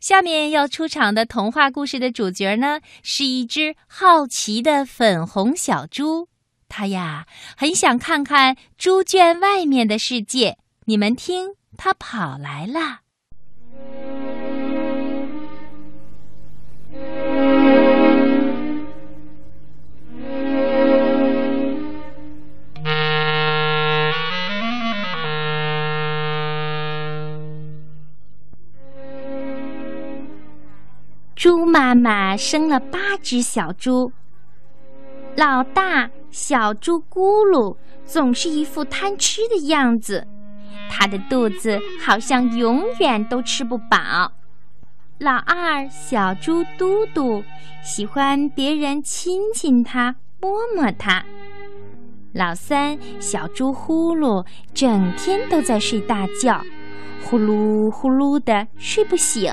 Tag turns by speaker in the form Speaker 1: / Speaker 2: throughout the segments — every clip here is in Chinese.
Speaker 1: 下面要出场的童话故事的主角呢，是一只好奇的粉红小猪。它呀，很想看看猪圈外面的世界。你们听，它跑来了。妈生了八只小猪。老大小猪咕噜总是一副贪吃的样子，它的肚子好像永远都吃不饱。老二小猪嘟嘟喜欢别人亲亲它、摸摸它。老三小猪呼噜整天都在睡大觉，呼噜呼噜的睡不醒。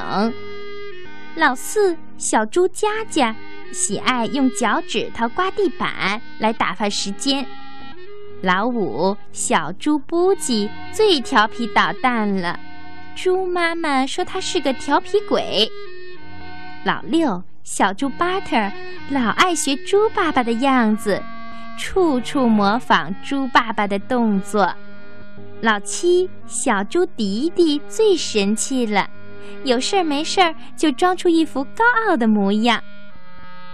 Speaker 1: 老四小猪佳佳喜爱用脚趾头刮地板来打发时间。老五小猪布吉最调皮捣蛋了，猪妈妈说他是个调皮鬼。老六小猪巴特老爱学猪爸爸的样子，处处模仿猪爸爸的动作。老七小猪迪迪最神气了。有事儿没事儿就装出一副高傲的模样。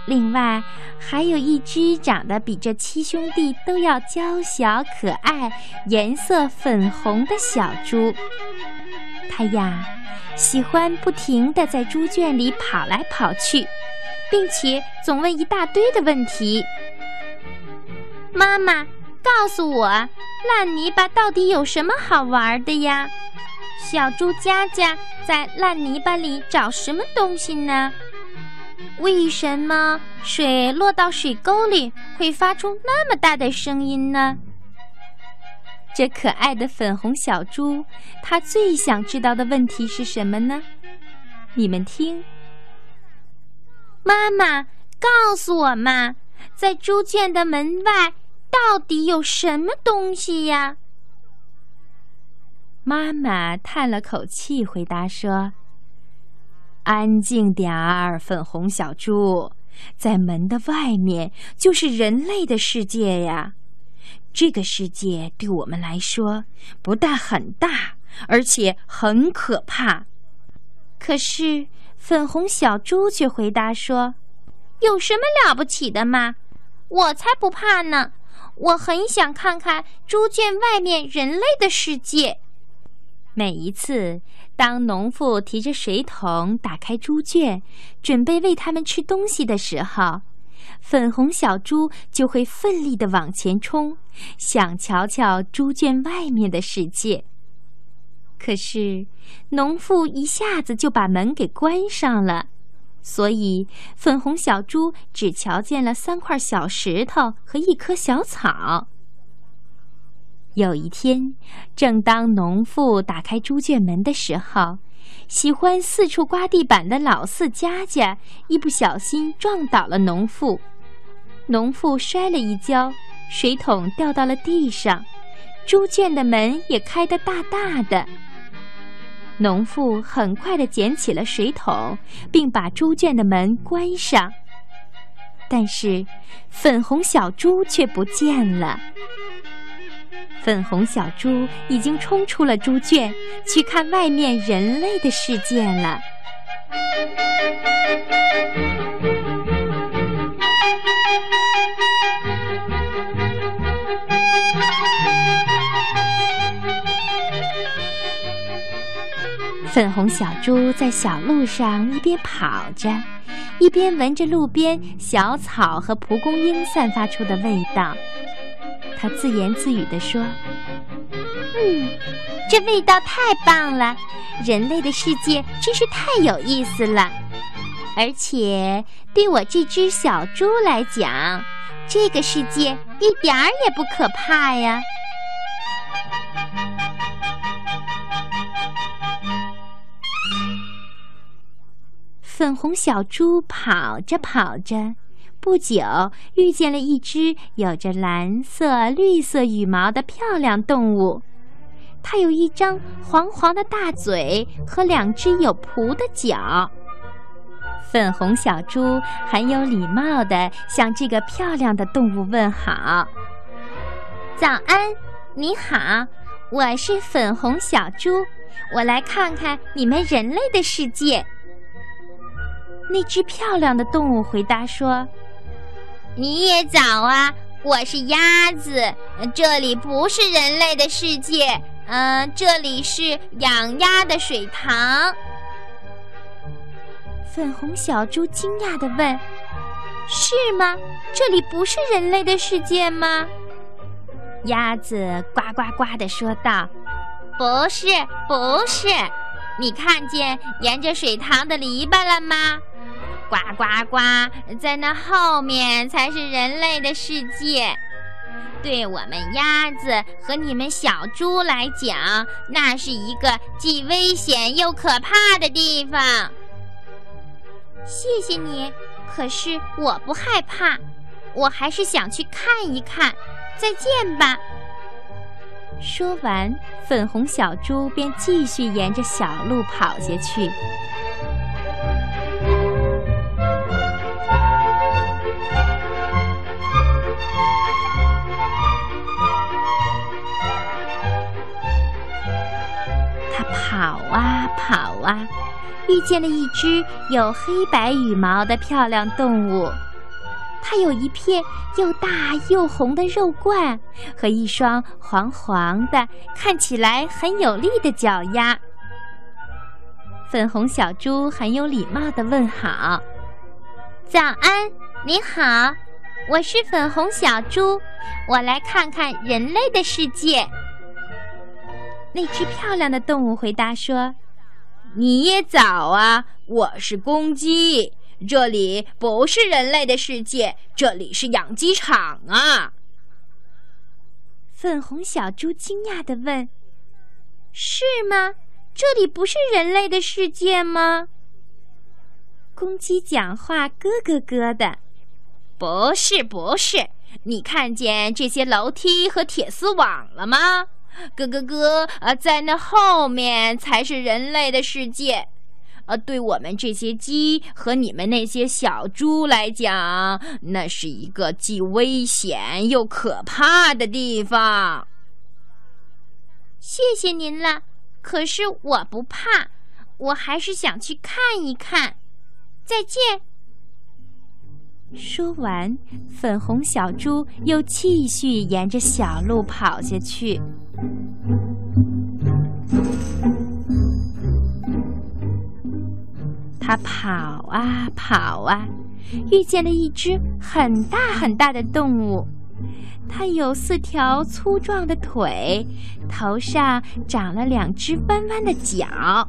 Speaker 1: 另外，还有一只长得比这七兄弟都要娇小可爱、颜色粉红的小猪。它呀，喜欢不停地在猪圈里跑来跑去，并且总问一大堆的问题。妈妈，告诉我，烂泥巴到底有什么好玩的呀？小猪佳佳在烂泥巴里找什么东西呢？为什么水落到水沟里会发出那么大的声音呢？这可爱的粉红小猪，它最想知道的问题是什么呢？你们听，妈妈告诉我嘛，在猪圈的门外到底有什么东西呀？妈妈叹了口气，回答说：“安静点儿，粉红小猪，在门的外面就是人类的世界呀。这个世界对我们来说不但很大，而且很可怕。可是粉红小猪却回答说：‘有什么了不起的吗？我才不怕呢！我很想看看猪圈外面人类的世界。’”每一次，当农妇提着水桶打开猪圈，准备喂它们吃东西的时候，粉红小猪就会奋力地往前冲，想瞧瞧猪圈外面的世界。可是，农妇一下子就把门给关上了，所以粉红小猪只瞧见了三块小石头和一棵小草。有一天，正当农妇打开猪圈门的时候，喜欢四处刮地板的老四佳佳一不小心撞倒了农妇，农妇摔了一跤，水桶掉到了地上，猪圈的门也开得大大的。农妇很快地捡起了水桶，并把猪圈的门关上，但是粉红小猪却不见了。粉红小猪已经冲出了猪圈，去看外面人类的世界了。粉红小猪在小路上一边跑着，一边闻着路边小草和蒲公英散发出的味道。他自言自语地说：“嗯，这味道太棒了！人类的世界真是太有意思了，而且对我这只小猪来讲，这个世界一点儿也不可怕呀。”粉红小猪跑着跑着。不久，遇见了一只有着蓝色、绿色羽毛的漂亮动物。它有一张黄黄的大嘴和两只有蹼的脚。粉红小猪很有礼貌地向这个漂亮的动物问好：“早安，你好，我是粉红小猪，我来看看你们人类的世界。”那只漂亮的动物回答说：“
Speaker 2: 你也早啊，我是鸭子，这里不是人类的世界，嗯，这里是养鸭的水塘。”
Speaker 1: 粉红小猪惊讶地问：“是吗？这里不是人类的世界吗？”鸭子呱呱呱地说道：“
Speaker 2: 不是，不是，你看见沿着水塘的篱笆了吗？”呱呱呱！在那后面才是人类的世界。对我们鸭子和你们小猪来讲，那是一个既危险又可怕的地方。
Speaker 1: 谢谢你，可是我不害怕，我还是想去看一看。再见吧。说完，粉红小猪便继续沿着小路跑下去。啊，遇见了一只有黑白羽毛的漂亮动物。它有一片又大又红的肉冠和一双黄黄的、看起来很有力的脚丫。粉红小猪很有礼貌地问好：“
Speaker 2: 早安，你好，我是粉红小猪，我来看看人类的世界。”
Speaker 1: 那只漂亮的动物回答说：“
Speaker 3: 你也早啊，我是公鸡，这里不是人类的世界，这里是养鸡场啊。”
Speaker 1: 粉红小猪惊讶地问：“是吗？这里不是人类的世界吗？”公鸡讲话咯咯咯的：“
Speaker 3: 不是，不是，你看见这些楼梯和铁丝网了吗？”咯咯咯！啊，在那后面才是人类的世界，呃，对我们这些鸡和你们那些小猪来讲，那是一个既危险又可怕的地方。
Speaker 1: 谢谢您了，可是我不怕，我还是想去看一看。再见。说完，粉红小猪又继续沿着小路跑下去。他跑啊跑啊，遇见了一只很大很大的动物。它有四条粗壮的腿，头上长了两只弯弯的角。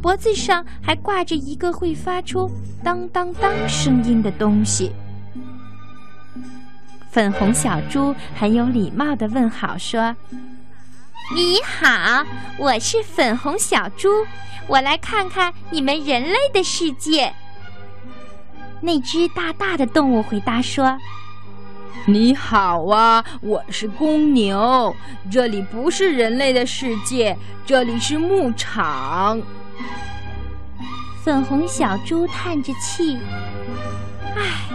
Speaker 1: 脖子上还挂着一个会发出当当当声音的东西。粉红小猪很有礼貌地问好说：“你好，我是粉红小猪，我来看看你们人类的世界。”那只大大的动物回答说：“
Speaker 3: 你好啊，我是公牛，这里不是人类的世界，这里是牧场。”
Speaker 1: 粉红小猪叹着气：“唉，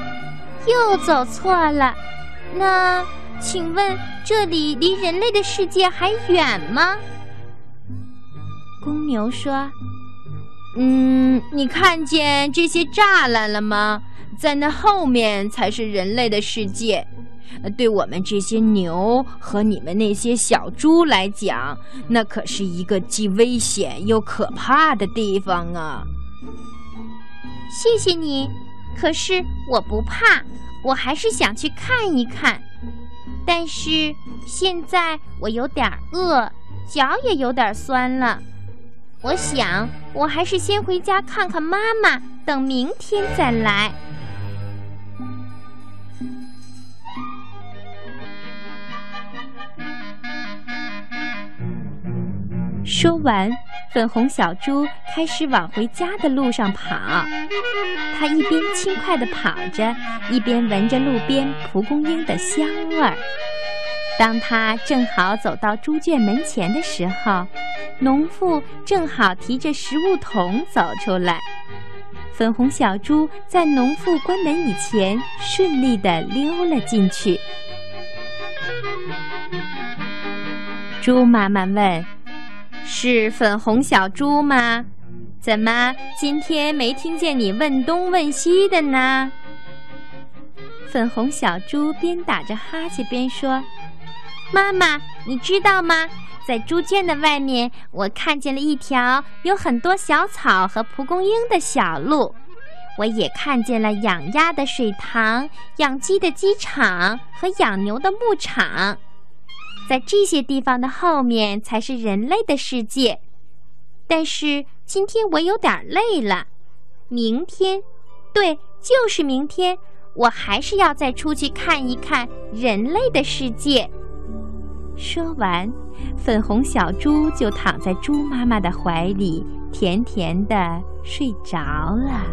Speaker 1: 又走错了。那请问这里离人类的世界还远吗？”公牛说：“
Speaker 3: 嗯，你看见这些栅栏了吗？在那后面才是人类的世界。对我们这些牛和你们那些小猪来讲，那可是一个既危险又可怕的地方啊。”
Speaker 1: 谢谢你，可是我不怕，我还是想去看一看。但是现在我有点饿，脚也有点酸了。我想我还是先回家看看妈妈，等明天再来。说完。粉红小猪开始往回家的路上跑，它一边轻快地跑着，一边闻着路边蒲公英的香味儿。当它正好走到猪圈门前的时候，农妇正好提着食物桶走出来。粉红小猪在农妇关门以前顺利地溜了进去。猪妈妈问：“是粉红小猪吗？怎么今天没听见你问东问西的呢？”粉红小猪边打着哈欠边说。
Speaker 2: 妈妈，你知道吗？在猪圈的外面，我看见了一条有很多小草和蒲公英的小路。我也看见了养鸭的水塘、养鸡的鸡场和养牛的牧场。在这些地方的后面才是人类的世界。但是今天我有点累了，明天，对，就是明天，我还是要再出去看一看人类的世界。
Speaker 1: 说完，粉红小猪就躺在猪妈妈的怀里，甜甜的睡着了。